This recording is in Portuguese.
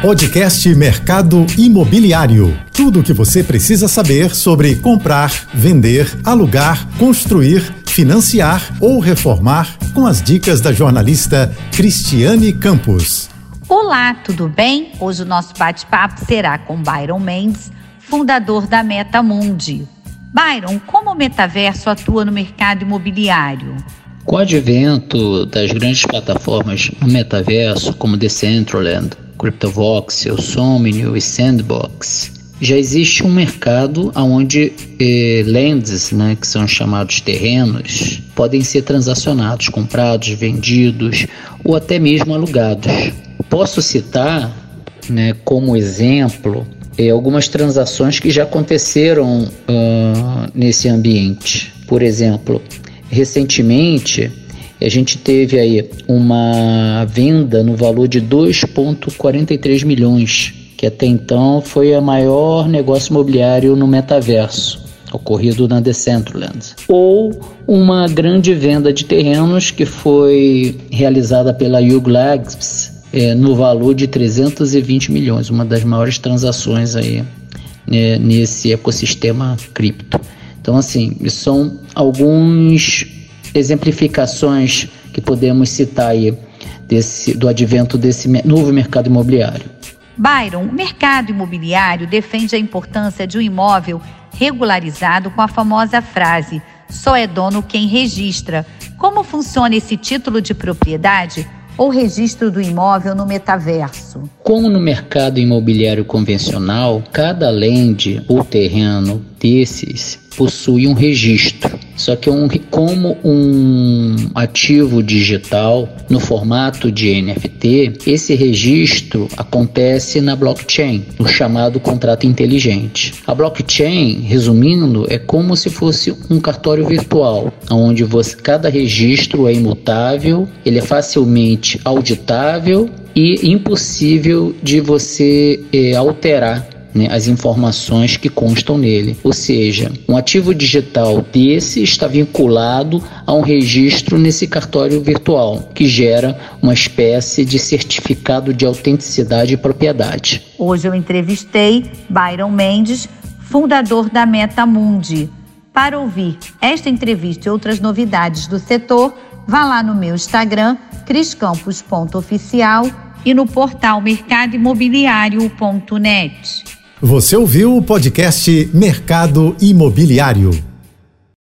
Podcast Mercado Imobiliário. Tudo o que você precisa saber sobre comprar, vender, alugar, construir, financiar ou reformar com as dicas da jornalista Cristiane Campos. Olá, tudo bem? Hoje o nosso bate-papo será com Byron Mendes, fundador da Metamundi. Byron, como o metaverso atua no mercado imobiliário? Com o advento das grandes plataformas no metaverso, como Decentraland, CryptoVoxel, Somnio e Sandbox, já existe um mercado onde eh, lands, né, que são chamados terrenos, podem ser transacionados, comprados, vendidos ou até mesmo alugados. Posso citar né, como exemplo eh, algumas transações que já aconteceram uh, nesse ambiente. Por exemplo, recentemente a gente teve aí uma venda no valor de 2,43 milhões, que até então foi o maior negócio imobiliário no metaverso ocorrido na Decentraland, ou uma grande venda de terrenos que foi realizada pela Hugh Labs é, no valor de 320 milhões, uma das maiores transações aí né, nesse ecossistema cripto. Então, assim, são alguns exemplificações que podemos citar aí desse, do advento desse novo mercado imobiliário. Byron, o mercado imobiliário defende a importância de um imóvel regularizado com a famosa frase: só é dono quem registra. Como funciona esse título de propriedade ou registro do imóvel no metaverso? Como no mercado imobiliário convencional, cada land ou terreno desses possui um registro. Só que um, como um ativo digital no formato de NFT, esse registro acontece na blockchain, no chamado contrato inteligente. A blockchain, resumindo, é como se fosse um cartório virtual, onde você, cada registro é imutável, ele é facilmente auditável e impossível de você é, alterar né, as informações que constam nele. Ou seja, um ativo digital desse está vinculado a um registro nesse cartório virtual, que gera uma espécie de certificado de autenticidade e propriedade. Hoje eu entrevistei Byron Mendes, fundador da Metamundi. Para ouvir esta entrevista e outras novidades do setor, vá lá no meu Instagram, criscampos.oficial e no portal mercadoimobiliário.net. Você ouviu o podcast Mercado Imobiliário.